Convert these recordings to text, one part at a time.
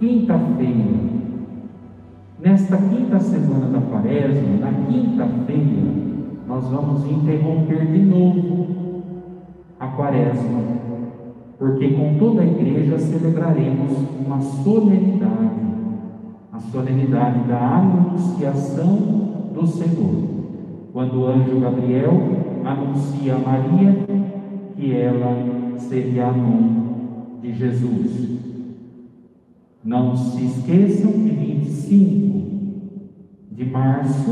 quinta-feira, nesta quinta semana da quaresma, na quinta-feira, nós vamos interromper de novo a quaresma, porque com toda a igreja celebraremos uma solenidade, a solenidade da anunciação do Senhor, quando o anjo Gabriel anuncia a Maria que ela seria a mãe de Jesus. Não se esqueçam que 25 de março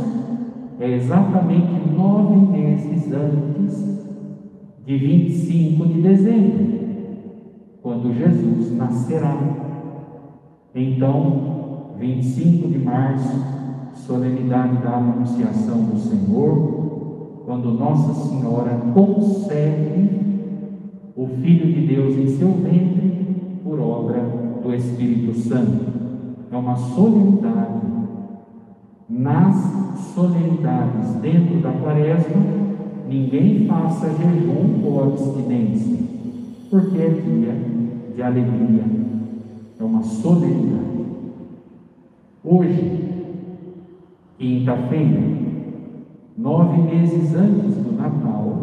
é exatamente nove meses antes de 25 de dezembro, quando Jesus nascerá. Então, 25 de março, solenidade da Anunciação do Senhor, quando Nossa Senhora concebe o Filho de Deus em seu ventre por obra do Espírito Santo. É uma solenidade. Nas solenidades dentro da quaresma, ninguém faça jejum ou abstinência, porque é dia de alegria. É uma solenidade. Hoje, quinta-feira, nove meses antes do Natal,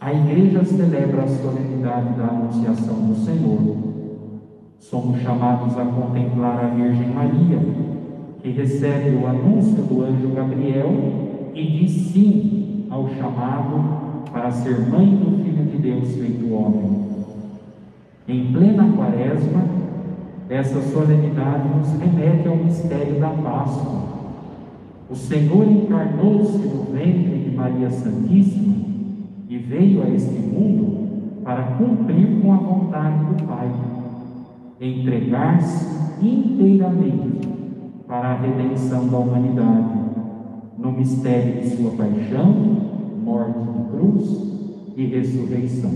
a igreja celebra a solenidade da Anunciação do Senhor Somos chamados a contemplar a Virgem Maria, que recebe o anúncio do anjo Gabriel e diz sim ao chamado para ser mãe do Filho de Deus feito homem. Em plena quaresma, essa solenidade nos remete ao mistério da Páscoa. O Senhor encarnou-se no ventre de Maria Santíssima e veio a este mundo para cumprir com a vontade do Pai entregar-se inteiramente para a redenção da humanidade, no mistério de sua paixão, morte de cruz e ressurreição.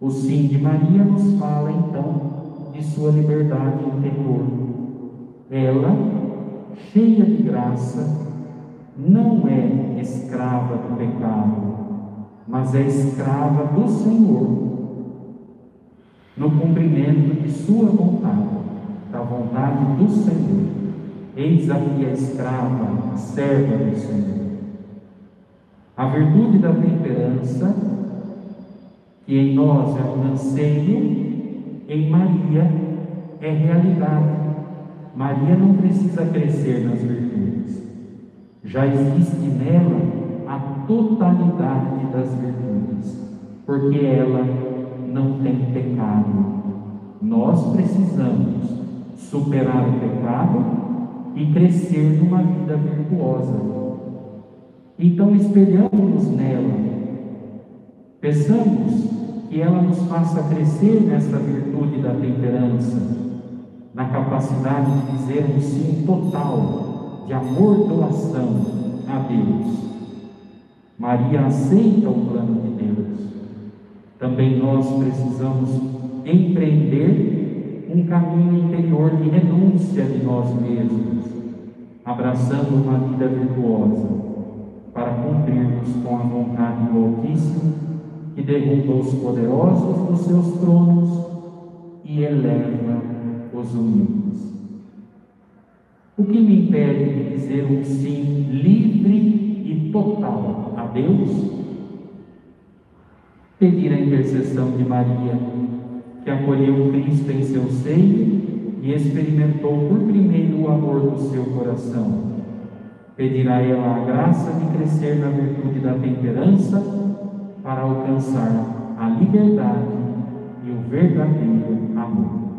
O sim de Maria nos fala então de sua liberdade interior. Ela, cheia de graça, não é escrava do pecado, mas é escrava do Senhor no cumprimento de Sua vontade, da vontade do Senhor. Eis aqui a escrava, a serva do Senhor. A virtude da temperança, que em nós é um anseio, em Maria é realidade. Maria não precisa crescer nas virtudes, já existe nela a totalidade das virtudes, porque ela não tem pecado. Nós precisamos superar o pecado e crescer numa vida virtuosa. Então espelhamos nela, peçamos que ela nos faça crescer nessa virtude da temperança, na capacidade de dizer um sim total de amor doação a Deus. Maria aceita o plano de Deus também nós precisamos empreender um caminho interior de renúncia de nós mesmos, abraçando uma vida virtuosa, para cumprirmos com a vontade do Altíssimo, que derruba os poderosos dos seus tronos e eleva os humildes. O que me impede de dizer um sim livre e total a Deus? pedir a intercessão de Maria, que acolheu Cristo em seu seio e experimentou por primeiro o amor do seu coração. Pedir a ela a graça de crescer na virtude da temperança para alcançar a liberdade e o verdadeiro amor.